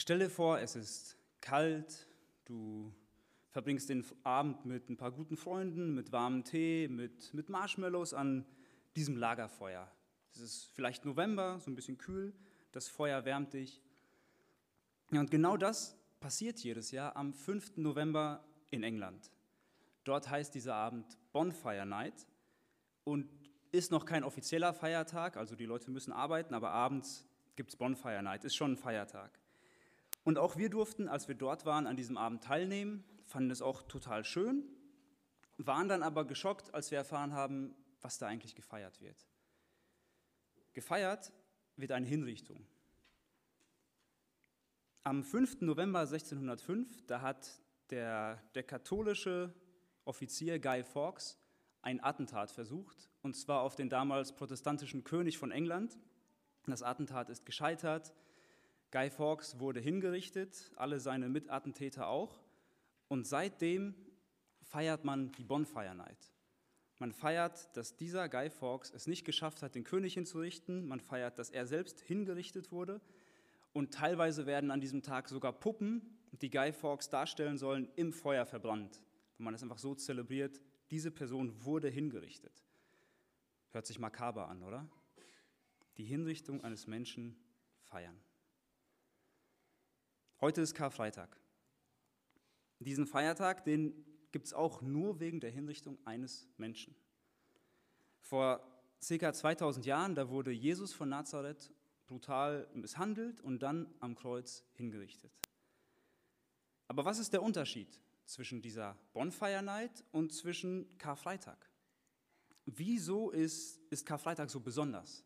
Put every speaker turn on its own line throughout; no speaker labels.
Stell dir vor, es ist kalt, du verbringst den Abend mit ein paar guten Freunden, mit warmem Tee, mit, mit Marshmallows an diesem Lagerfeuer. Es ist vielleicht November, so ein bisschen kühl, das Feuer wärmt dich. Ja, und genau das passiert jedes Jahr am 5. November in England. Dort heißt dieser Abend Bonfire Night und ist noch kein offizieller Feiertag, also die Leute müssen arbeiten, aber abends gibt es Bonfire Night, ist schon ein Feiertag. Und auch wir durften, als wir dort waren, an diesem Abend teilnehmen, fanden es auch total schön, waren dann aber geschockt, als wir erfahren haben, was da eigentlich gefeiert wird. Gefeiert wird eine Hinrichtung. Am 5. November 1605, da hat der, der katholische Offizier Guy Fawkes ein Attentat versucht, und zwar auf den damals protestantischen König von England. Das Attentat ist gescheitert. Guy Fawkes wurde hingerichtet, alle seine Mitattentäter auch. Und seitdem feiert man die Bonfire Night. Man feiert, dass dieser Guy Fawkes es nicht geschafft hat, den König hinzurichten. Man feiert, dass er selbst hingerichtet wurde. Und teilweise werden an diesem Tag sogar Puppen, die Guy Fawkes darstellen sollen, im Feuer verbrannt. Wenn man es einfach so zelebriert, diese Person wurde hingerichtet. Hört sich makaber an, oder? Die Hinrichtung eines Menschen feiern. Heute ist Karfreitag. Diesen Feiertag, den gibt es auch nur wegen der Hinrichtung eines Menschen. Vor circa 2000 Jahren, da wurde Jesus von Nazareth brutal misshandelt und dann am Kreuz hingerichtet. Aber was ist der Unterschied zwischen dieser Bonfire Night und zwischen Karfreitag? Wieso ist, ist Karfreitag so besonders?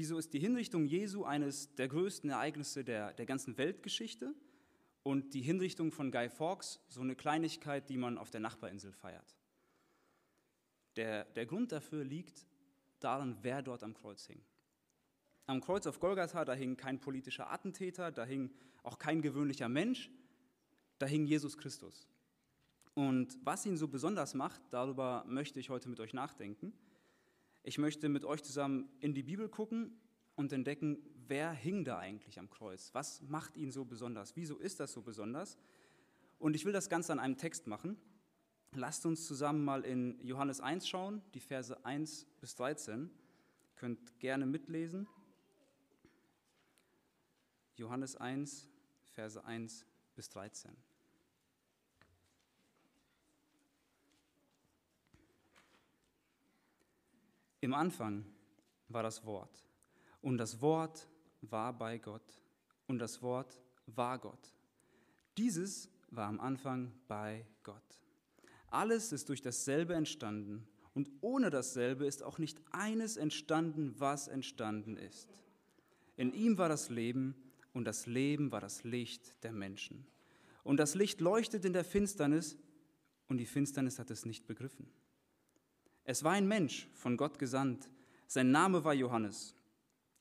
Wieso ist die Hinrichtung Jesu eines der größten Ereignisse der, der ganzen Weltgeschichte und die Hinrichtung von Guy Fawkes so eine Kleinigkeit, die man auf der Nachbarinsel feiert? Der, der Grund dafür liegt daran, wer dort am Kreuz hing. Am Kreuz auf Golgatha, da hing kein politischer Attentäter, da hing auch kein gewöhnlicher Mensch, da hing Jesus Christus. Und was ihn so besonders macht, darüber möchte ich heute mit euch nachdenken. Ich möchte mit euch zusammen in die Bibel gucken und entdecken, wer hing da eigentlich am Kreuz? Was macht ihn so besonders? Wieso ist das so besonders? Und ich will das Ganze an einem Text machen. Lasst uns zusammen mal in Johannes 1 schauen, die Verse 1 bis 13. Ihr könnt gerne mitlesen. Johannes 1, Verse 1 bis 13. Im Anfang war das Wort und das Wort war bei Gott und das Wort war Gott. Dieses war am Anfang bei Gott. Alles ist durch dasselbe entstanden und ohne dasselbe ist auch nicht eines entstanden, was entstanden ist. In ihm war das Leben und das Leben war das Licht der Menschen. Und das Licht leuchtet in der Finsternis und die Finsternis hat es nicht begriffen. Es war ein Mensch, von Gott gesandt. Sein Name war Johannes.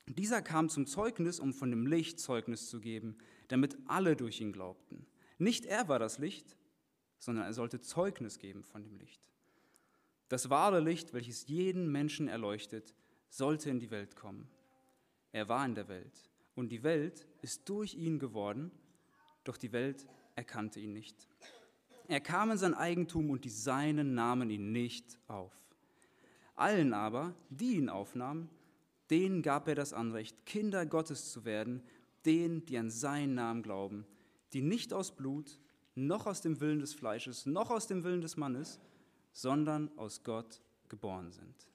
Dieser kam zum Zeugnis, um von dem Licht Zeugnis zu geben, damit alle durch ihn glaubten. Nicht er war das Licht, sondern er sollte Zeugnis geben von dem Licht. Das wahre Licht, welches jeden Menschen erleuchtet, sollte in die Welt kommen. Er war in der Welt und die Welt ist durch ihn geworden, doch die Welt erkannte ihn nicht. Er kam in sein Eigentum und die Seinen nahmen ihn nicht auf. Allen aber, die ihn aufnahmen, denen gab er das Anrecht, Kinder Gottes zu werden, denen, die an seinen Namen glauben, die nicht aus Blut, noch aus dem Willen des Fleisches, noch aus dem Willen des Mannes, sondern aus Gott geboren sind.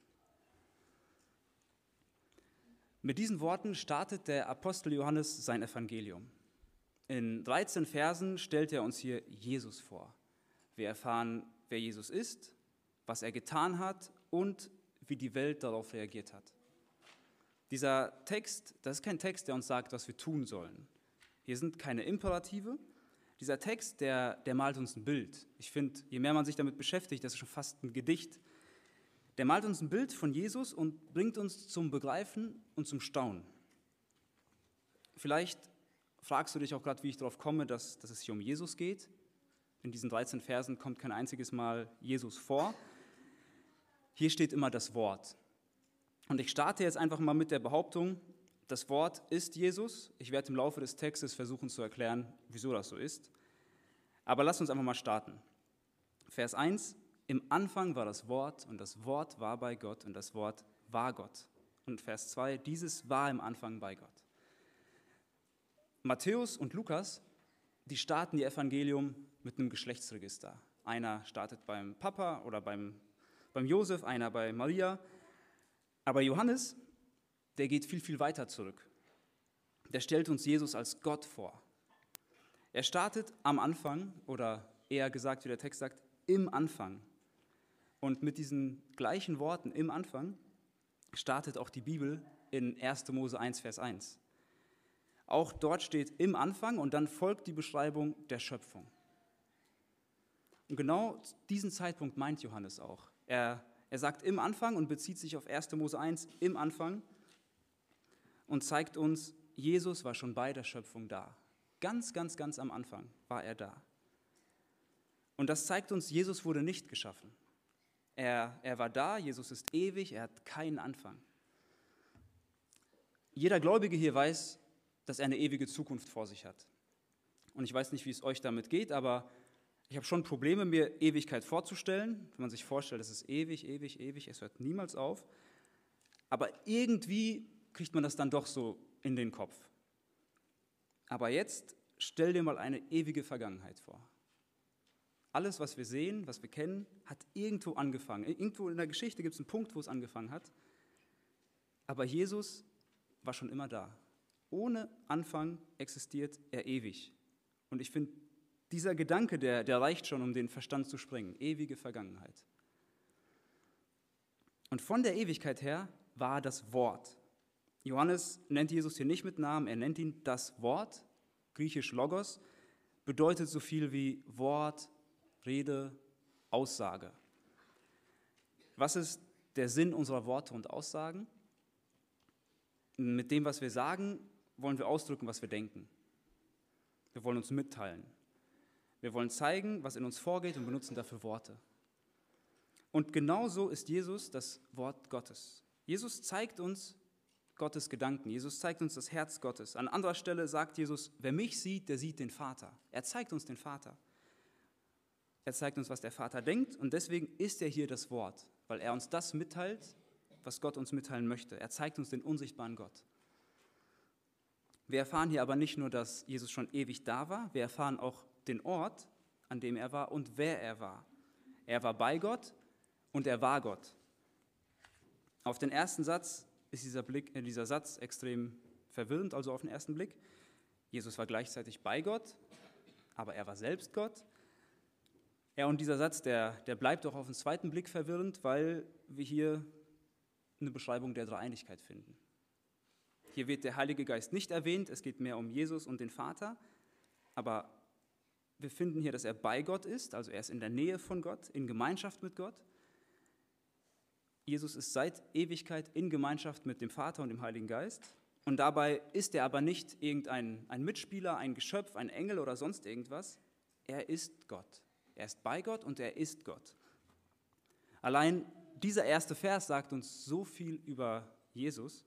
Mit diesen Worten startet der Apostel Johannes sein Evangelium. In 13 Versen stellt er uns hier Jesus vor. Wir erfahren, wer Jesus ist, was er getan hat und wie die Welt darauf reagiert hat. Dieser Text, das ist kein Text, der uns sagt, was wir tun sollen. Hier sind keine Imperative. Dieser Text, der, der malt uns ein Bild. Ich finde, je mehr man sich damit beschäftigt, das ist schon fast ein Gedicht. Der malt uns ein Bild von Jesus und bringt uns zum Begreifen und zum Staunen. Vielleicht fragst du dich auch gerade, wie ich darauf komme, dass, dass es hier um Jesus geht. In diesen 13 Versen kommt kein einziges Mal Jesus vor. Hier steht immer das Wort. Und ich starte jetzt einfach mal mit der Behauptung, Das Wort ist Jesus. Ich werde im Laufe des Textes versuchen zu erklären, wieso das so ist. Aber lasst uns einfach mal starten. Vers 1, im Anfang war das Wort und das Wort war bei Gott und das Wort war Gott. Und Vers 2, dieses war im Anfang bei Gott. Matthäus und Lukas, die starten ihr Evangelium mit einem Geschlechtsregister. Einer startet beim Papa oder beim, beim Josef, einer bei Maria. Aber Johannes, der geht viel, viel weiter zurück. Der stellt uns Jesus als Gott vor. Er startet am Anfang, oder eher gesagt, wie der Text sagt, im Anfang. Und mit diesen gleichen Worten im Anfang startet auch die Bibel in 1. Mose 1, Vers 1. Auch dort steht im Anfang und dann folgt die Beschreibung der Schöpfung. Und genau diesen Zeitpunkt meint Johannes auch. Er, er sagt im Anfang und bezieht sich auf 1. Mose 1 im Anfang und zeigt uns, Jesus war schon bei der Schöpfung da. Ganz, ganz, ganz am Anfang war er da. Und das zeigt uns, Jesus wurde nicht geschaffen. Er, er war da, Jesus ist ewig, er hat keinen Anfang. Jeder Gläubige hier weiß, dass er eine ewige Zukunft vor sich hat. Und ich weiß nicht, wie es euch damit geht, aber ich habe schon Probleme, mir Ewigkeit vorzustellen. Wenn man sich vorstellt, es ist ewig, ewig, ewig, es hört niemals auf. Aber irgendwie kriegt man das dann doch so in den Kopf. Aber jetzt stell dir mal eine ewige Vergangenheit vor. Alles, was wir sehen, was wir kennen, hat irgendwo angefangen. Irgendwo in der Geschichte gibt es einen Punkt, wo es angefangen hat. Aber Jesus war schon immer da. Ohne Anfang existiert er ewig. Und ich finde, dieser Gedanke, der, der reicht schon, um den Verstand zu sprengen. Ewige Vergangenheit. Und von der Ewigkeit her war das Wort. Johannes nennt Jesus hier nicht mit Namen, er nennt ihn das Wort, griechisch Logos, bedeutet so viel wie Wort, Rede, Aussage. Was ist der Sinn unserer Worte und Aussagen? Mit dem, was wir sagen, wollen wir ausdrücken, was wir denken. Wir wollen uns mitteilen. Wir wollen zeigen, was in uns vorgeht und benutzen dafür Worte. Und genauso ist Jesus das Wort Gottes. Jesus zeigt uns, Gottes Gedanken. Jesus zeigt uns das Herz Gottes. An anderer Stelle sagt Jesus, wer mich sieht, der sieht den Vater. Er zeigt uns den Vater. Er zeigt uns, was der Vater denkt und deswegen ist er hier das Wort, weil er uns das mitteilt, was Gott uns mitteilen möchte. Er zeigt uns den unsichtbaren Gott. Wir erfahren hier aber nicht nur, dass Jesus schon ewig da war, wir erfahren auch den Ort, an dem er war und wer er war. Er war bei Gott und er war Gott. Auf den ersten Satz ist dieser, Blick, äh, dieser Satz extrem verwirrend, also auf den ersten Blick. Jesus war gleichzeitig bei Gott, aber er war selbst Gott. Ja, und dieser Satz, der, der bleibt auch auf den zweiten Blick verwirrend, weil wir hier eine Beschreibung der Dreieinigkeit finden. Hier wird der Heilige Geist nicht erwähnt, es geht mehr um Jesus und den Vater, aber wir finden hier, dass er bei Gott ist, also er ist in der Nähe von Gott, in Gemeinschaft mit Gott. Jesus ist seit Ewigkeit in Gemeinschaft mit dem Vater und dem Heiligen Geist. Und dabei ist er aber nicht irgendein ein Mitspieler, ein Geschöpf, ein Engel oder sonst irgendwas. Er ist Gott. Er ist bei Gott und er ist Gott. Allein dieser erste Vers sagt uns so viel über Jesus.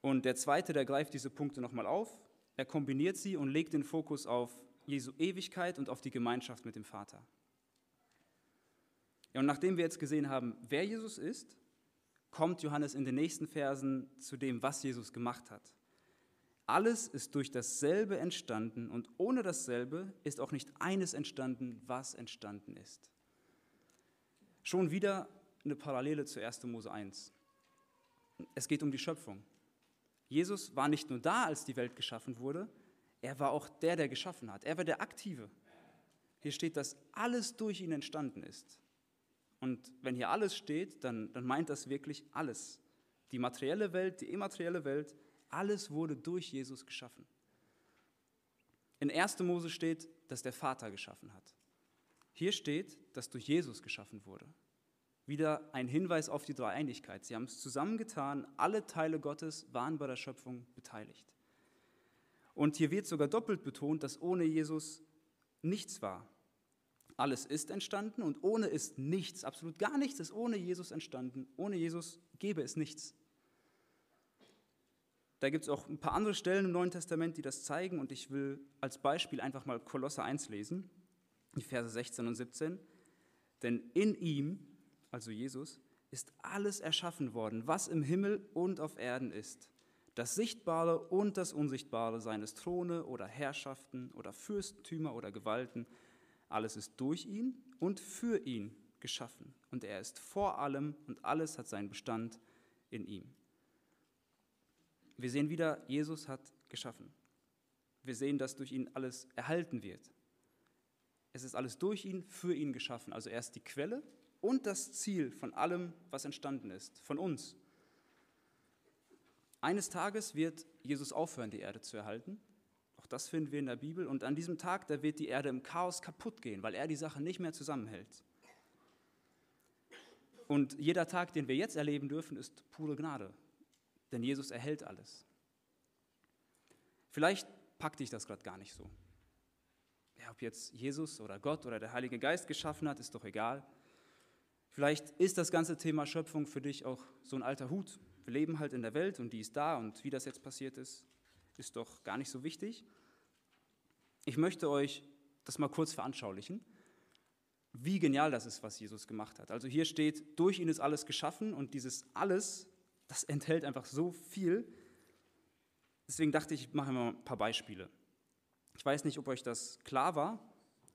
Und der zweite, der greift diese Punkte nochmal auf. Er kombiniert sie und legt den Fokus auf Jesu Ewigkeit und auf die Gemeinschaft mit dem Vater. Ja, und nachdem wir jetzt gesehen haben, wer Jesus ist, kommt Johannes in den nächsten Versen zu dem, was Jesus gemacht hat. Alles ist durch dasselbe entstanden und ohne dasselbe ist auch nicht eines entstanden, was entstanden ist. Schon wieder eine Parallele zu 1. Mose 1. Es geht um die Schöpfung. Jesus war nicht nur da, als die Welt geschaffen wurde, er war auch der, der geschaffen hat. Er war der Aktive. Hier steht, dass alles durch ihn entstanden ist. Und wenn hier alles steht, dann, dann meint das wirklich alles. Die materielle Welt, die immaterielle Welt, alles wurde durch Jesus geschaffen. In 1. Mose steht, dass der Vater geschaffen hat. Hier steht, dass durch Jesus geschaffen wurde. Wieder ein Hinweis auf die Dreieinigkeit. Sie haben es zusammengetan, alle Teile Gottes waren bei der Schöpfung beteiligt. Und hier wird sogar doppelt betont, dass ohne Jesus nichts war. Alles ist entstanden und ohne ist nichts, absolut gar nichts ist ohne Jesus entstanden. Ohne Jesus gäbe es nichts. Da gibt es auch ein paar andere Stellen im Neuen Testament, die das zeigen. Und ich will als Beispiel einfach mal Kolosse 1 lesen, die Verse 16 und 17. Denn in ihm, also Jesus, ist alles erschaffen worden, was im Himmel und auf Erden ist. Das Sichtbare und das Unsichtbare, seines Throne oder Herrschaften oder Fürstentümer oder Gewalten, alles ist durch ihn und für ihn geschaffen. Und er ist vor allem und alles hat seinen Bestand in ihm. Wir sehen wieder, Jesus hat geschaffen. Wir sehen, dass durch ihn alles erhalten wird. Es ist alles durch ihn, für ihn geschaffen. Also er ist die Quelle und das Ziel von allem, was entstanden ist, von uns. Eines Tages wird Jesus aufhören, die Erde zu erhalten. Auch das finden wir in der Bibel. Und an diesem Tag, da wird die Erde im Chaos kaputt gehen, weil er die Sache nicht mehr zusammenhält. Und jeder Tag, den wir jetzt erleben dürfen, ist pure Gnade denn Jesus erhält alles. Vielleicht packt dich das gerade gar nicht so. Ja, ob jetzt Jesus oder Gott oder der Heilige Geist geschaffen hat, ist doch egal. Vielleicht ist das ganze Thema Schöpfung für dich auch so ein alter Hut. Wir leben halt in der Welt und die ist da und wie das jetzt passiert ist, ist doch gar nicht so wichtig. Ich möchte euch das mal kurz veranschaulichen, wie genial das ist, was Jesus gemacht hat. Also hier steht, durch ihn ist alles geschaffen und dieses alles das enthält einfach so viel. Deswegen dachte ich, ich mache mal ein paar Beispiele. Ich weiß nicht, ob euch das klar war,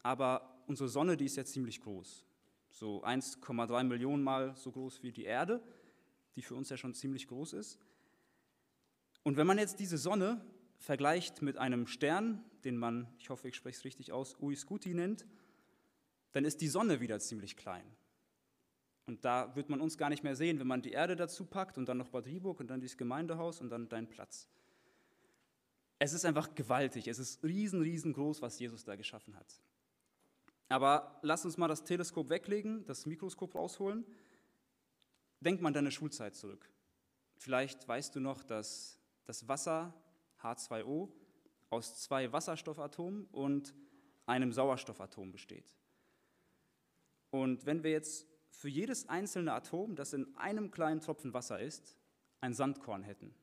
aber unsere Sonne, die ist jetzt ziemlich groß. So 1,3 Millionen Mal so groß wie die Erde, die für uns ja schon ziemlich groß ist. Und wenn man jetzt diese Sonne vergleicht mit einem Stern, den man, ich hoffe, ich spreche es richtig aus, Uiscuti nennt, dann ist die Sonne wieder ziemlich klein. Und da wird man uns gar nicht mehr sehen, wenn man die Erde dazu packt und dann noch Bad Rieburg und dann dieses Gemeindehaus und dann dein Platz. Es ist einfach gewaltig, es ist riesen, riesengroß, was Jesus da geschaffen hat. Aber lass uns mal das Teleskop weglegen, das Mikroskop rausholen. Denk mal an deine Schulzeit zurück. Vielleicht weißt du noch, dass das Wasser H2O aus zwei Wasserstoffatomen und einem Sauerstoffatom besteht. Und wenn wir jetzt für jedes einzelne Atom, das in einem kleinen Tropfen Wasser ist, ein Sandkorn hätten,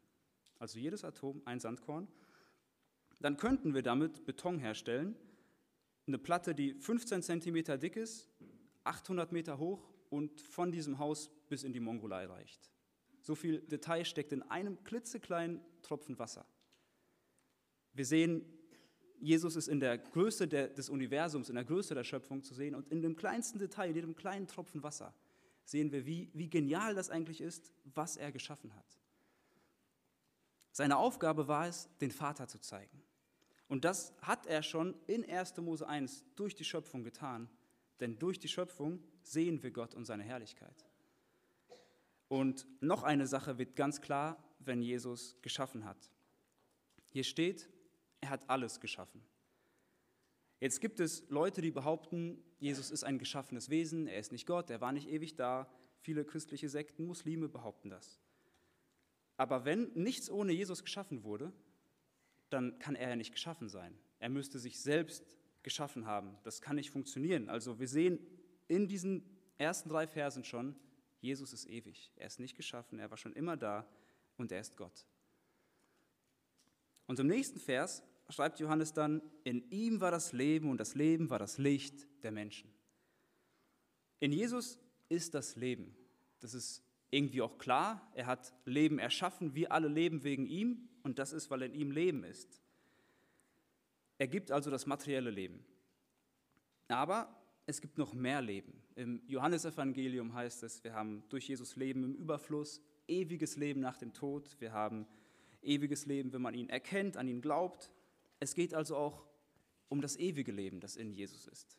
also jedes Atom ein Sandkorn, dann könnten wir damit Beton herstellen, eine Platte, die 15 cm dick ist, 800 Meter hoch und von diesem Haus bis in die Mongolei reicht. So viel Detail steckt in einem klitzekleinen Tropfen Wasser. Wir sehen Jesus ist in der Größe der, des Universums, in der Größe der Schöpfung zu sehen und in dem kleinsten Detail, in jedem kleinen Tropfen Wasser, sehen wir, wie, wie genial das eigentlich ist, was er geschaffen hat. Seine Aufgabe war es, den Vater zu zeigen. Und das hat er schon in 1. Mose 1 durch die Schöpfung getan, denn durch die Schöpfung sehen wir Gott und seine Herrlichkeit. Und noch eine Sache wird ganz klar, wenn Jesus geschaffen hat. Hier steht, er hat alles geschaffen. Jetzt gibt es Leute, die behaupten, Jesus ist ein geschaffenes Wesen, er ist nicht Gott, er war nicht ewig da. Viele christliche Sekten, Muslime behaupten das. Aber wenn nichts ohne Jesus geschaffen wurde, dann kann er ja nicht geschaffen sein. Er müsste sich selbst geschaffen haben. Das kann nicht funktionieren. Also wir sehen in diesen ersten drei Versen schon, Jesus ist ewig. Er ist nicht geschaffen, er war schon immer da und er ist Gott. Und im nächsten Vers schreibt Johannes dann, in ihm war das Leben und das Leben war das Licht der Menschen. In Jesus ist das Leben. Das ist irgendwie auch klar. Er hat Leben erschaffen. Wir alle leben wegen ihm und das ist, weil in ihm Leben ist. Er gibt also das materielle Leben. Aber es gibt noch mehr Leben. Im Johannesevangelium heißt es, wir haben durch Jesus Leben im Überfluss, ewiges Leben nach dem Tod. Wir haben ewiges Leben, wenn man ihn erkennt, an ihn glaubt. Es geht also auch um das ewige Leben, das in Jesus ist.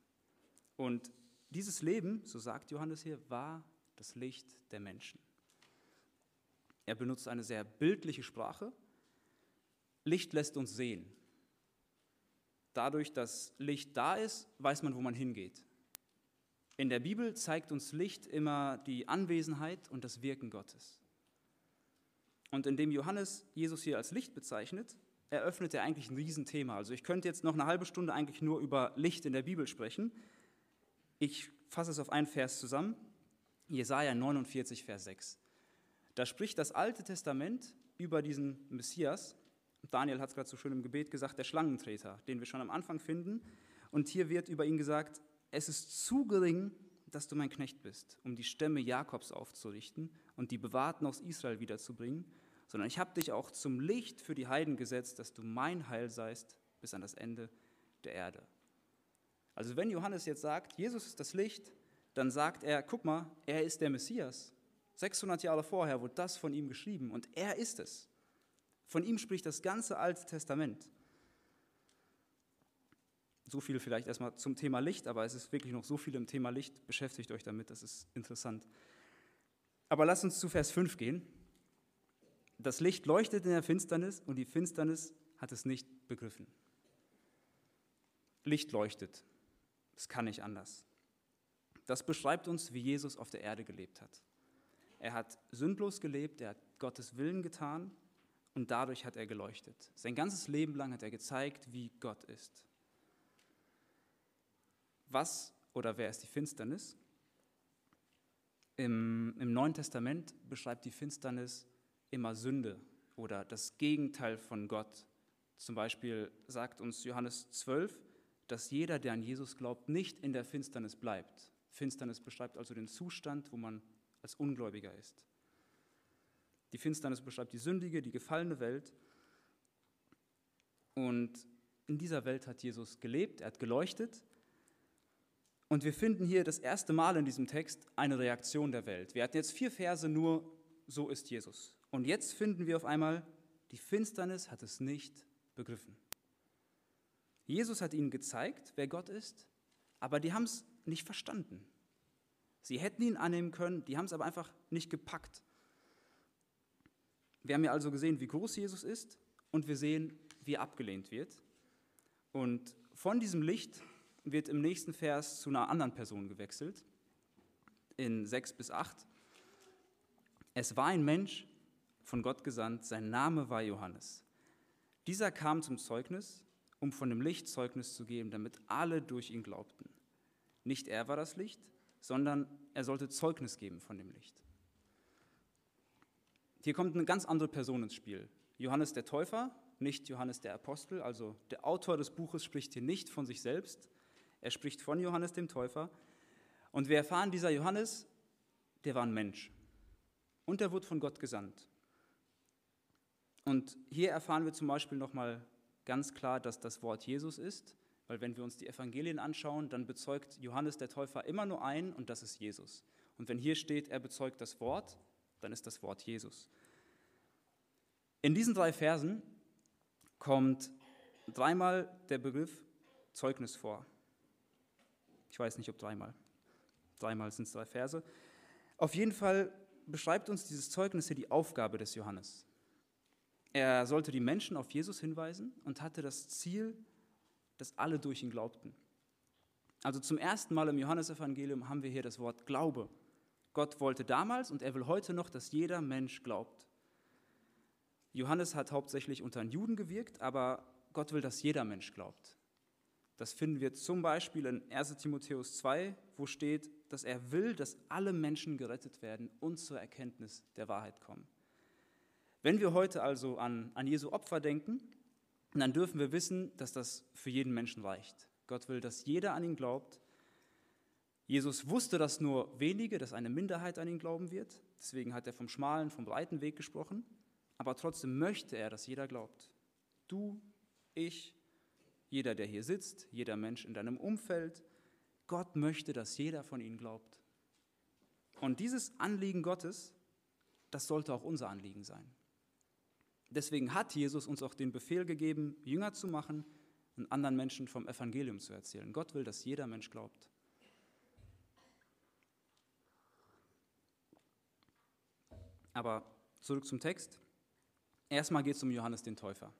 Und dieses Leben, so sagt Johannes hier, war das Licht der Menschen. Er benutzt eine sehr bildliche Sprache. Licht lässt uns sehen. Dadurch, dass Licht da ist, weiß man, wo man hingeht. In der Bibel zeigt uns Licht immer die Anwesenheit und das Wirken Gottes. Und indem Johannes Jesus hier als Licht bezeichnet, eröffnet er eigentlich ein Riesenthema. Also ich könnte jetzt noch eine halbe Stunde eigentlich nur über Licht in der Bibel sprechen. Ich fasse es auf einen Vers zusammen. Jesaja 49, Vers 6. Da spricht das Alte Testament über diesen Messias. Daniel hat es gerade so schön im Gebet gesagt, der Schlangentreter, den wir schon am Anfang finden. Und hier wird über ihn gesagt, es ist zu gering, dass du mein Knecht bist, um die Stämme Jakobs aufzurichten und die Bewahrten aus Israel wiederzubringen, sondern ich habe dich auch zum Licht für die Heiden gesetzt, dass du mein Heil seist bis an das Ende der Erde. Also wenn Johannes jetzt sagt, Jesus ist das Licht, dann sagt er, guck mal, er ist der Messias. 600 Jahre vorher wurde das von ihm geschrieben und er ist es. Von ihm spricht das ganze Alte Testament. So viel vielleicht erstmal zum Thema Licht, aber es ist wirklich noch so viel im Thema Licht. Beschäftigt euch damit, das ist interessant. Aber lasst uns zu Vers 5 gehen. Das Licht leuchtet in der Finsternis und die Finsternis hat es nicht begriffen. Licht leuchtet. Es kann nicht anders. Das beschreibt uns, wie Jesus auf der Erde gelebt hat. Er hat sündlos gelebt, er hat Gottes Willen getan und dadurch hat er geleuchtet. Sein ganzes Leben lang hat er gezeigt, wie Gott ist. Was oder wer ist die Finsternis? Im, Im, Neuen Testament beschreibt die Finsternis immer Sünde oder das Gegenteil von Gott. Zum Beispiel sagt uns Johannes 12, dass jeder, der an Jesus glaubt, nicht in der Finsternis bleibt. Finsternis beschreibt also den Zustand, wo man als Ungläubiger ist. Die Finsternis beschreibt die sündige, die gefallene Welt. Und in dieser Welt hat Jesus gelebt, er hat geleuchtet und wir finden hier das erste Mal in diesem Text eine Reaktion der Welt. Wir hatten jetzt vier Verse nur, so ist Jesus. Und jetzt finden wir auf einmal, die Finsternis hat es nicht begriffen. Jesus hat ihnen gezeigt, wer Gott ist, aber die haben es nicht verstanden. Sie hätten ihn annehmen können, die haben es aber einfach nicht gepackt. Wir haben ja also gesehen, wie groß Jesus ist und wir sehen, wie er abgelehnt wird. Und von diesem Licht wird im nächsten Vers zu einer anderen Person gewechselt, in 6 bis 8. Es war ein Mensch von Gott gesandt, sein Name war Johannes. Dieser kam zum Zeugnis, um von dem Licht Zeugnis zu geben, damit alle durch ihn glaubten. Nicht er war das Licht, sondern er sollte Zeugnis geben von dem Licht. Hier kommt eine ganz andere Person ins Spiel. Johannes der Täufer, nicht Johannes der Apostel, also der Autor des Buches spricht hier nicht von sich selbst, er spricht von Johannes dem Täufer. Und wir erfahren, dieser Johannes, der war ein Mensch. Und er wurde von Gott gesandt. Und hier erfahren wir zum Beispiel nochmal ganz klar, dass das Wort Jesus ist, weil wenn wir uns die Evangelien anschauen, dann bezeugt Johannes der Täufer immer nur ein und das ist Jesus. Und wenn hier steht, er bezeugt das Wort, dann ist das Wort Jesus. In diesen drei Versen kommt dreimal der Begriff Zeugnis vor. Ich weiß nicht, ob dreimal. Dreimal sind es drei Verse. Auf jeden Fall beschreibt uns dieses Zeugnis hier die Aufgabe des Johannes. Er sollte die Menschen auf Jesus hinweisen und hatte das Ziel, dass alle durch ihn glaubten. Also zum ersten Mal im Johannesevangelium haben wir hier das Wort Glaube. Gott wollte damals und er will heute noch, dass jeder Mensch glaubt. Johannes hat hauptsächlich unter den Juden gewirkt, aber Gott will, dass jeder Mensch glaubt. Das finden wir zum Beispiel in 1 Timotheus 2, wo steht, dass er will, dass alle Menschen gerettet werden und zur Erkenntnis der Wahrheit kommen. Wenn wir heute also an, an Jesu Opfer denken, dann dürfen wir wissen, dass das für jeden Menschen reicht. Gott will, dass jeder an ihn glaubt. Jesus wusste, dass nur wenige, dass eine Minderheit an ihn glauben wird. Deswegen hat er vom schmalen, vom breiten Weg gesprochen. Aber trotzdem möchte er, dass jeder glaubt. Du, ich, jeder, der hier sitzt, jeder Mensch in deinem Umfeld. Gott möchte, dass jeder von ihnen glaubt. Und dieses Anliegen Gottes, das sollte auch unser Anliegen sein. Deswegen hat Jesus uns auch den Befehl gegeben, Jünger zu machen und anderen Menschen vom Evangelium zu erzählen. Gott will, dass jeder Mensch glaubt. Aber zurück zum Text. Erstmal geht es um Johannes den Täufer.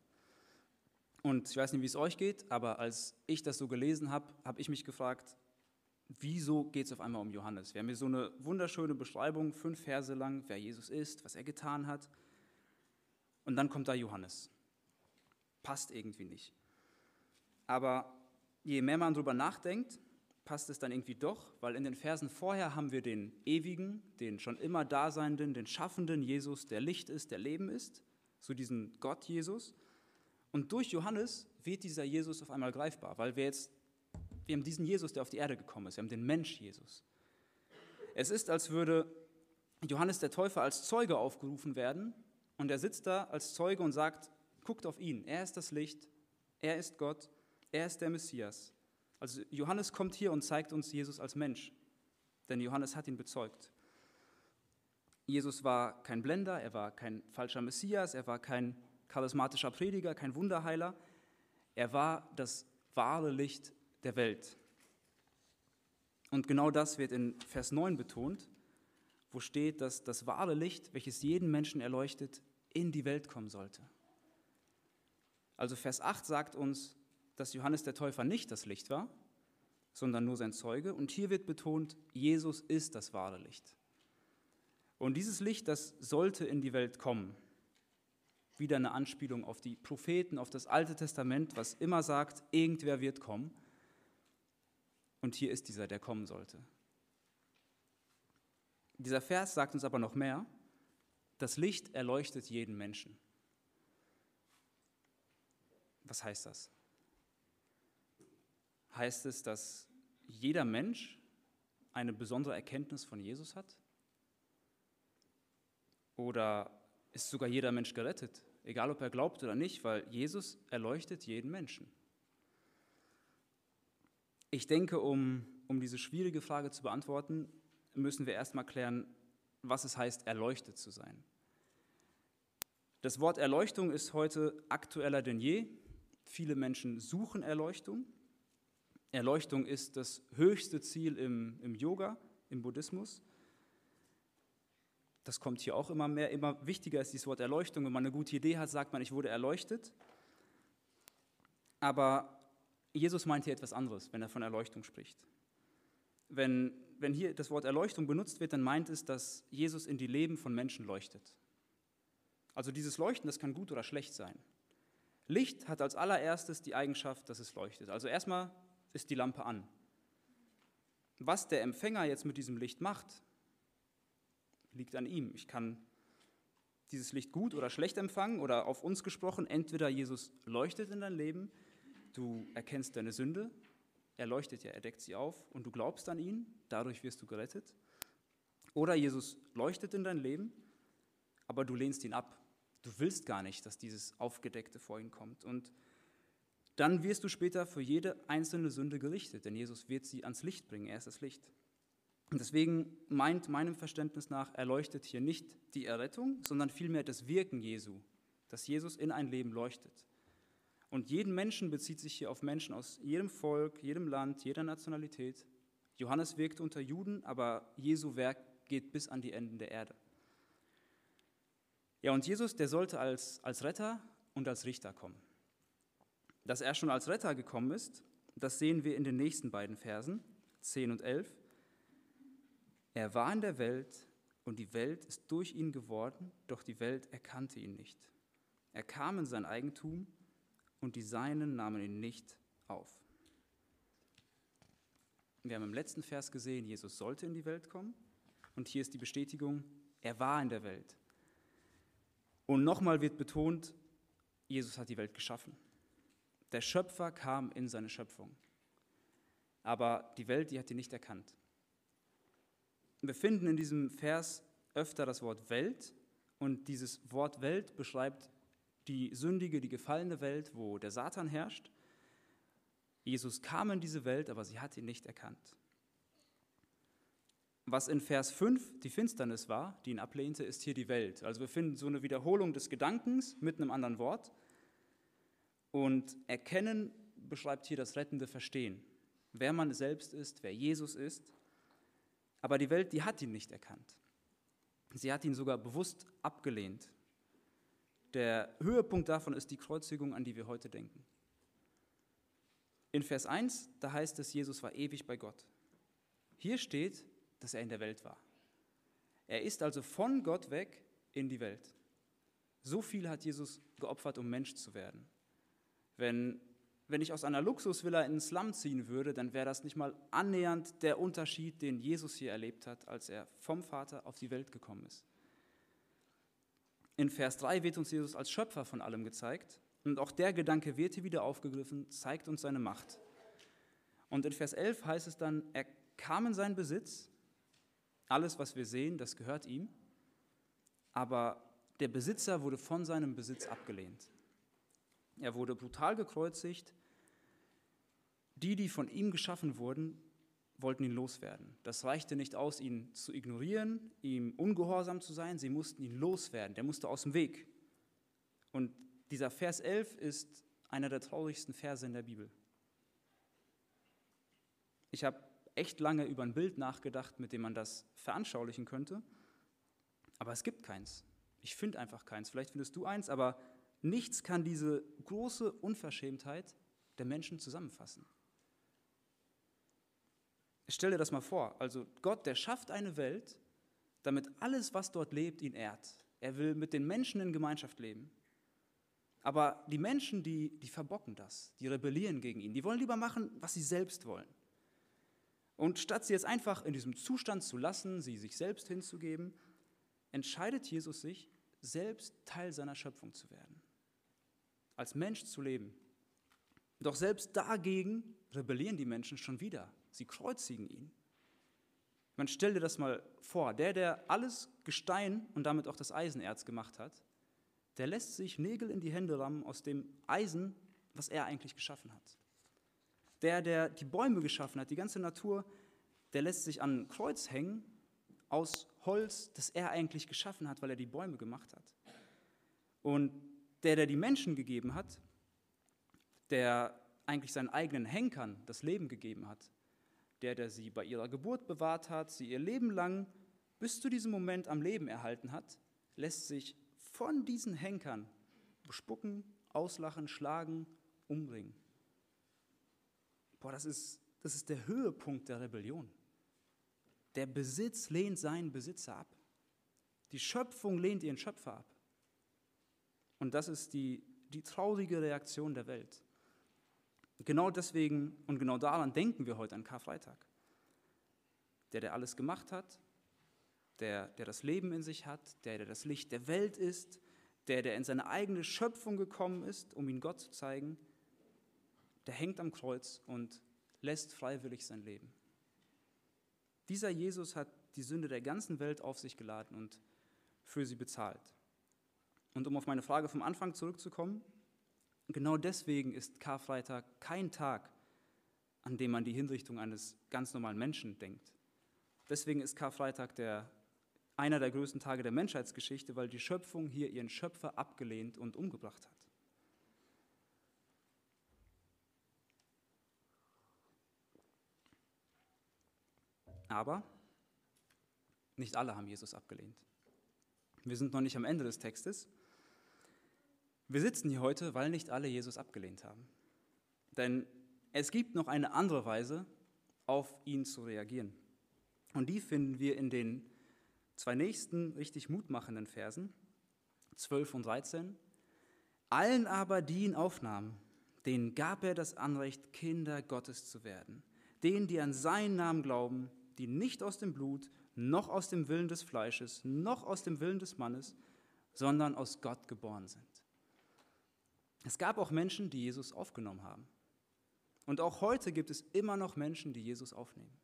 Und ich weiß nicht, wie es euch geht, aber als ich das so gelesen habe, habe ich mich gefragt, wieso geht es auf einmal um Johannes? Wir haben hier so eine wunderschöne Beschreibung, fünf Verse lang, wer Jesus ist, was er getan hat. Und dann kommt da Johannes. Passt irgendwie nicht. Aber je mehr man darüber nachdenkt, passt es dann irgendwie doch, weil in den Versen vorher haben wir den ewigen, den schon immer Daseinenden, den schaffenden Jesus, der Licht ist, der Leben ist. so diesen Gott Jesus. Und durch Johannes wird dieser Jesus auf einmal greifbar, weil wir jetzt, wir haben diesen Jesus, der auf die Erde gekommen ist, wir haben den Mensch Jesus. Es ist, als würde Johannes der Täufer als Zeuge aufgerufen werden und er sitzt da als Zeuge und sagt, guckt auf ihn, er ist das Licht, er ist Gott, er ist der Messias. Also Johannes kommt hier und zeigt uns Jesus als Mensch, denn Johannes hat ihn bezeugt. Jesus war kein Blender, er war kein falscher Messias, er war kein charismatischer Prediger, kein Wunderheiler. Er war das wahre Licht der Welt. Und genau das wird in Vers 9 betont, wo steht, dass das wahre Licht, welches jeden Menschen erleuchtet, in die Welt kommen sollte. Also Vers 8 sagt uns, dass Johannes der Täufer nicht das Licht war, sondern nur sein Zeuge. Und hier wird betont, Jesus ist das wahre Licht. Und dieses Licht, das sollte in die Welt kommen. Wieder eine Anspielung auf die Propheten, auf das Alte Testament, was immer sagt, irgendwer wird kommen. Und hier ist dieser, der kommen sollte. Dieser Vers sagt uns aber noch mehr. Das Licht erleuchtet jeden Menschen. Was heißt das? Heißt es, dass jeder Mensch eine besondere Erkenntnis von Jesus hat? Oder ist sogar jeder Mensch gerettet, egal ob er glaubt oder nicht, weil Jesus erleuchtet jeden Menschen. Ich denke, um, um diese schwierige Frage zu beantworten, müssen wir erstmal klären, was es heißt, erleuchtet zu sein. Das Wort Erleuchtung ist heute aktueller denn je. Viele Menschen suchen Erleuchtung. Erleuchtung ist das höchste Ziel im, im Yoga, im Buddhismus. Das kommt hier auch immer mehr, immer wichtiger ist dieses Wort Erleuchtung. Wenn man eine gute Idee hat, sagt man, ich wurde erleuchtet. Aber Jesus meint hier etwas anderes, wenn er von Erleuchtung spricht. Wenn, wenn hier das Wort Erleuchtung benutzt wird, dann meint es, dass Jesus in die Leben von Menschen leuchtet. Also dieses Leuchten, das kann gut oder schlecht sein. Licht hat als allererstes die Eigenschaft, dass es leuchtet. Also erstmal ist die Lampe an. Was der Empfänger jetzt mit diesem Licht macht, liegt an ihm. Ich kann dieses Licht gut oder schlecht empfangen oder auf uns gesprochen, entweder Jesus leuchtet in dein Leben, du erkennst deine Sünde, er leuchtet ja, er deckt sie auf und du glaubst an ihn, dadurch wirst du gerettet. Oder Jesus leuchtet in dein Leben, aber du lehnst ihn ab. Du willst gar nicht, dass dieses Aufgedeckte vor ihn kommt. Und dann wirst du später für jede einzelne Sünde gerichtet, denn Jesus wird sie ans Licht bringen, er ist das Licht. Und deswegen meint meinem Verständnis nach, erleuchtet hier nicht die Errettung, sondern vielmehr das Wirken Jesu, dass Jesus in ein Leben leuchtet. Und jeden Menschen bezieht sich hier auf Menschen aus jedem Volk, jedem Land, jeder Nationalität. Johannes wirkt unter Juden, aber Jesu Werk geht bis an die Enden der Erde. Ja, und Jesus, der sollte als, als Retter und als Richter kommen. Dass er schon als Retter gekommen ist, das sehen wir in den nächsten beiden Versen, 10 und 11. Er war in der Welt und die Welt ist durch ihn geworden, doch die Welt erkannte ihn nicht. Er kam in sein Eigentum und die Seinen nahmen ihn nicht auf. Wir haben im letzten Vers gesehen, Jesus sollte in die Welt kommen und hier ist die Bestätigung, er war in der Welt. Und nochmal wird betont, Jesus hat die Welt geschaffen. Der Schöpfer kam in seine Schöpfung. Aber die Welt, die hat ihn nicht erkannt. Wir finden in diesem Vers öfter das Wort Welt und dieses Wort Welt beschreibt die sündige, die gefallene Welt, wo der Satan herrscht. Jesus kam in diese Welt, aber sie hat ihn nicht erkannt. Was in Vers 5 die Finsternis war, die ihn ablehnte, ist hier die Welt. Also wir finden so eine Wiederholung des Gedankens mit einem anderen Wort. Und erkennen beschreibt hier das rettende Verstehen. Wer man selbst ist, wer Jesus ist aber die Welt, die hat ihn nicht erkannt. Sie hat ihn sogar bewusst abgelehnt. Der Höhepunkt davon ist die Kreuzigung, an die wir heute denken. In Vers 1, da heißt es, Jesus war ewig bei Gott. Hier steht, dass er in der Welt war. Er ist also von Gott weg in die Welt. So viel hat Jesus geopfert, um Mensch zu werden. Wenn wenn ich aus einer Luxusvilla in den Slum ziehen würde, dann wäre das nicht mal annähernd der Unterschied, den Jesus hier erlebt hat, als er vom Vater auf die Welt gekommen ist. In Vers 3 wird uns Jesus als Schöpfer von allem gezeigt. Und auch der Gedanke wird hier wieder aufgegriffen, zeigt uns seine Macht. Und in Vers 11 heißt es dann, er kam in seinen Besitz. Alles, was wir sehen, das gehört ihm. Aber der Besitzer wurde von seinem Besitz abgelehnt. Er wurde brutal gekreuzigt. Die, die von ihm geschaffen wurden, wollten ihn loswerden. Das reichte nicht aus, ihn zu ignorieren, ihm ungehorsam zu sein. Sie mussten ihn loswerden. Der musste aus dem Weg. Und dieser Vers 11 ist einer der traurigsten Verse in der Bibel. Ich habe echt lange über ein Bild nachgedacht, mit dem man das veranschaulichen könnte, aber es gibt keins. Ich finde einfach keins. Vielleicht findest du eins, aber nichts kann diese große Unverschämtheit der Menschen zusammenfassen. Stell dir das mal vor. Also Gott, der schafft eine Welt, damit alles, was dort lebt, ihn ehrt. Er will mit den Menschen in Gemeinschaft leben. Aber die Menschen, die, die verbocken das, die rebellieren gegen ihn, die wollen lieber machen, was sie selbst wollen. Und statt sie jetzt einfach in diesem Zustand zu lassen, sie sich selbst hinzugeben, entscheidet Jesus sich, selbst Teil seiner Schöpfung zu werden, als Mensch zu leben. Doch selbst dagegen rebellieren die Menschen schon wieder. Sie kreuzigen ihn. Man stelle dir das mal vor, der, der alles Gestein und damit auch das Eisenerz gemacht hat, der lässt sich Nägel in die Hände rammen aus dem Eisen, was er eigentlich geschaffen hat. Der, der die Bäume geschaffen hat, die ganze Natur, der lässt sich an ein Kreuz hängen aus Holz, das er eigentlich geschaffen hat, weil er die Bäume gemacht hat. Und der, der die Menschen gegeben hat, der eigentlich seinen eigenen Henkern das Leben gegeben hat, der, der sie bei ihrer Geburt bewahrt hat, sie ihr Leben lang bis zu diesem Moment am Leben erhalten hat, lässt sich von diesen Henkern bespucken, auslachen, schlagen, umbringen. Boah, das ist, das ist der Höhepunkt der Rebellion. Der Besitz lehnt seinen Besitzer ab. Die Schöpfung lehnt ihren Schöpfer ab. Und das ist die, die traurige Reaktion der Welt. Genau deswegen und genau daran denken wir heute an Karfreitag. Der, der alles gemacht hat, der, der das Leben in sich hat, der, der das Licht der Welt ist, der, der in seine eigene Schöpfung gekommen ist, um ihn Gott zu zeigen, der hängt am Kreuz und lässt freiwillig sein Leben. Dieser Jesus hat die Sünde der ganzen Welt auf sich geladen und für sie bezahlt. Und um auf meine Frage vom Anfang zurückzukommen, genau deswegen ist Karfreitag kein Tag, an dem man die Hinrichtung eines ganz normalen Menschen denkt. Deswegen ist Karfreitag der, einer der größten Tage der Menschheitsgeschichte, weil die Schöpfung hier ihren Schöpfer abgelehnt und umgebracht hat. Aber nicht alle haben Jesus abgelehnt. Wir sind noch nicht am Ende des Textes. Wir sitzen hier heute, weil nicht alle Jesus abgelehnt haben. Denn es gibt noch eine andere Weise, auf ihn zu reagieren. Und die finden wir in den zwei nächsten richtig mutmachenden Versen, 12 und 13. Allen aber, die ihn aufnahmen, denen gab er das Anrecht, Kinder Gottes zu werden. Denen, die an seinen Namen glauben, die nicht aus dem Blut, noch aus dem Willen des Fleisches, noch aus dem Willen des Mannes, sondern aus Gott geboren sind. Es gab auch Menschen, die Jesus aufgenommen haben. Und auch heute gibt es immer noch Menschen, die Jesus aufnehmen.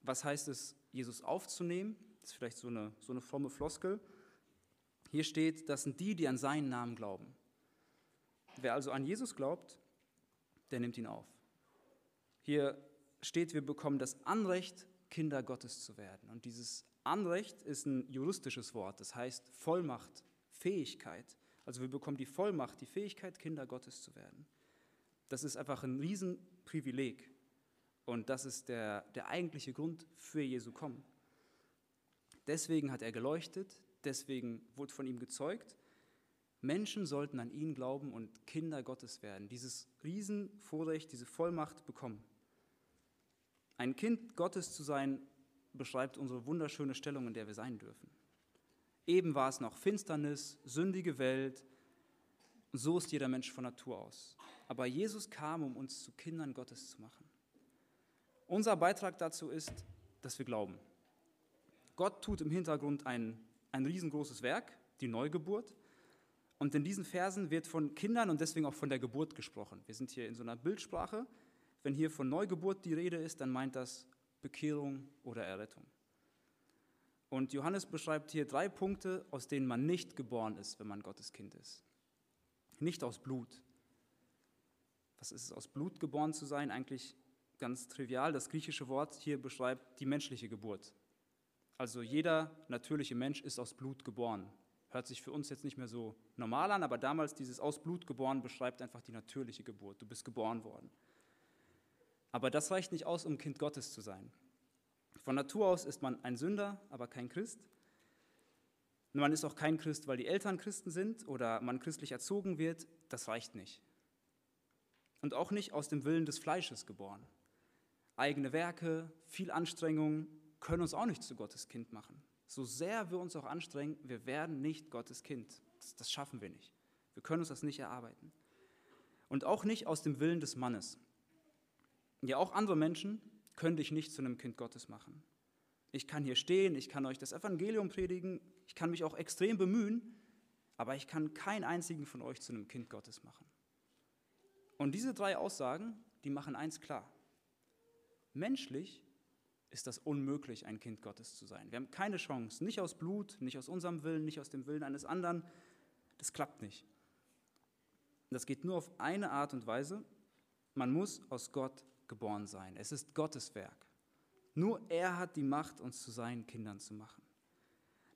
Was heißt es, Jesus aufzunehmen? Das ist vielleicht so eine, so eine fromme Floskel. Hier steht, das sind die, die an seinen Namen glauben. Wer also an Jesus glaubt, der nimmt ihn auf. Hier steht, wir bekommen das Anrecht, Kinder Gottes zu werden. Und dieses Anrecht ist ein juristisches Wort, das heißt Vollmacht, Fähigkeit. Also wir bekommen die Vollmacht, die Fähigkeit, Kinder Gottes zu werden. Das ist einfach ein Riesenprivileg. Und das ist der, der eigentliche Grund für Jesu Kommen. Deswegen hat er geleuchtet, deswegen wurde von ihm gezeugt. Menschen sollten an ihn glauben und Kinder Gottes werden, dieses Riesenvorrecht, diese Vollmacht bekommen. Ein Kind Gottes zu sein, beschreibt unsere wunderschöne Stellung, in der wir sein dürfen. Eben war es noch Finsternis, sündige Welt. So ist jeder Mensch von Natur aus. Aber Jesus kam, um uns zu Kindern Gottes zu machen. Unser Beitrag dazu ist, dass wir glauben. Gott tut im Hintergrund ein, ein riesengroßes Werk, die Neugeburt. Und in diesen Versen wird von Kindern und deswegen auch von der Geburt gesprochen. Wir sind hier in so einer Bildsprache. Wenn hier von Neugeburt die Rede ist, dann meint das Bekehrung oder Errettung. Und Johannes beschreibt hier drei Punkte, aus denen man nicht geboren ist, wenn man Gottes Kind ist. Nicht aus Blut. Was ist es, aus Blut geboren zu sein? Eigentlich ganz trivial. Das griechische Wort hier beschreibt die menschliche Geburt. Also jeder natürliche Mensch ist aus Blut geboren. Hört sich für uns jetzt nicht mehr so normal an, aber damals dieses aus Blut geboren beschreibt einfach die natürliche Geburt. Du bist geboren worden. Aber das reicht nicht aus, um Kind Gottes zu sein. Von Natur aus ist man ein Sünder, aber kein Christ. Man ist auch kein Christ, weil die Eltern Christen sind oder man christlich erzogen wird. Das reicht nicht. Und auch nicht aus dem Willen des Fleisches geboren. Eigene Werke, viel Anstrengung können uns auch nicht zu Gottes Kind machen. So sehr wir uns auch anstrengen, wir werden nicht Gottes Kind. Das, das schaffen wir nicht. Wir können uns das nicht erarbeiten. Und auch nicht aus dem Willen des Mannes. Ja, auch andere Menschen können dich nicht zu einem Kind Gottes machen. Ich kann hier stehen, ich kann euch das Evangelium predigen, ich kann mich auch extrem bemühen, aber ich kann keinen einzigen von euch zu einem Kind Gottes machen. Und diese drei Aussagen, die machen eins klar. Menschlich ist das unmöglich, ein Kind Gottes zu sein. Wir haben keine Chance, nicht aus Blut, nicht aus unserem Willen, nicht aus dem Willen eines anderen. Das klappt nicht. Das geht nur auf eine Art und Weise. Man muss aus Gott geboren sein. Es ist Gottes Werk. Nur er hat die Macht, uns zu seinen Kindern zu machen.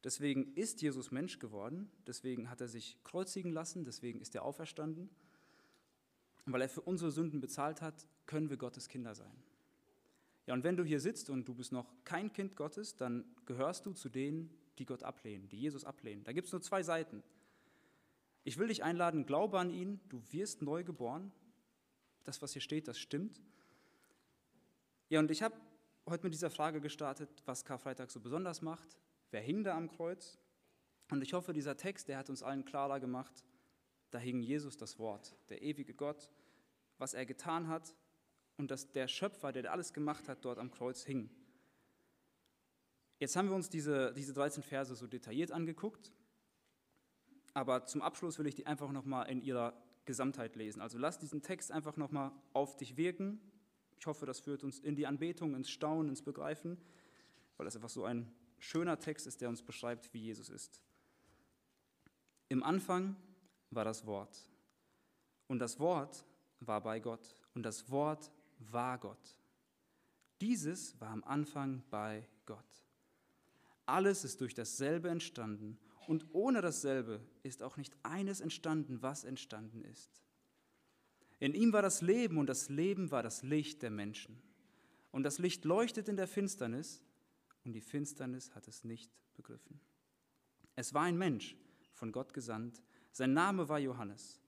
Deswegen ist Jesus Mensch geworden, deswegen hat er sich kreuzigen lassen, deswegen ist er auferstanden. Und weil er für unsere Sünden bezahlt hat, können wir Gottes Kinder sein. Ja, und wenn du hier sitzt und du bist noch kein Kind Gottes, dann gehörst du zu denen, die Gott ablehnen, die Jesus ablehnen. Da gibt es nur zwei Seiten. Ich will dich einladen, glaube an ihn, du wirst neu geboren. Das, was hier steht, das stimmt. Ja, und ich habe heute mit dieser Frage gestartet, was Karfreitag so besonders macht. Wer hing da am Kreuz? Und ich hoffe, dieser Text, der hat uns allen klarer gemacht, da hing Jesus das Wort, der ewige Gott, was er getan hat und dass der Schöpfer, der alles gemacht hat, dort am Kreuz hing. Jetzt haben wir uns diese, diese 13 Verse so detailliert angeguckt, aber zum Abschluss will ich die einfach nochmal in ihrer Gesamtheit lesen. Also lass diesen Text einfach nochmal auf dich wirken ich hoffe, das führt uns in die Anbetung, ins Staunen, ins Begreifen, weil das einfach so ein schöner Text ist, der uns beschreibt, wie Jesus ist. Im Anfang war das Wort. Und das Wort war bei Gott. Und das Wort war Gott. Dieses war am Anfang bei Gott. Alles ist durch dasselbe entstanden. Und ohne dasselbe ist auch nicht eines entstanden, was entstanden ist. In ihm war das Leben und das Leben war das Licht der Menschen. Und das Licht leuchtet in der Finsternis und die Finsternis hat es nicht begriffen. Es war ein Mensch, von Gott gesandt. Sein Name war Johannes.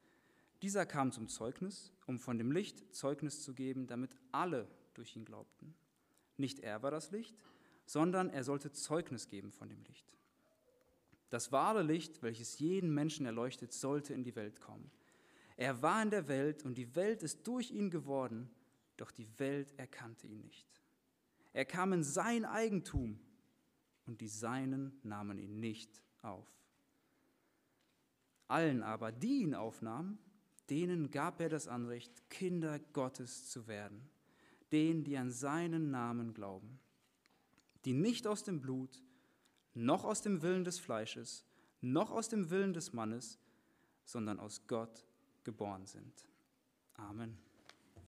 Dieser kam zum Zeugnis, um von dem Licht Zeugnis zu geben, damit alle durch ihn glaubten. Nicht er war das Licht, sondern er sollte Zeugnis geben von dem Licht. Das wahre Licht, welches jeden Menschen erleuchtet, sollte in die Welt kommen. Er war in der Welt und die Welt ist durch ihn geworden, doch die Welt erkannte ihn nicht. Er kam in sein Eigentum und die Seinen nahmen ihn nicht auf. Allen aber, die ihn aufnahmen, denen gab er das Anrecht, Kinder Gottes zu werden, denen, die an seinen Namen glauben, die nicht aus dem Blut, noch aus dem Willen des Fleisches, noch aus dem Willen des Mannes, sondern aus Gott geboren sind. Amen.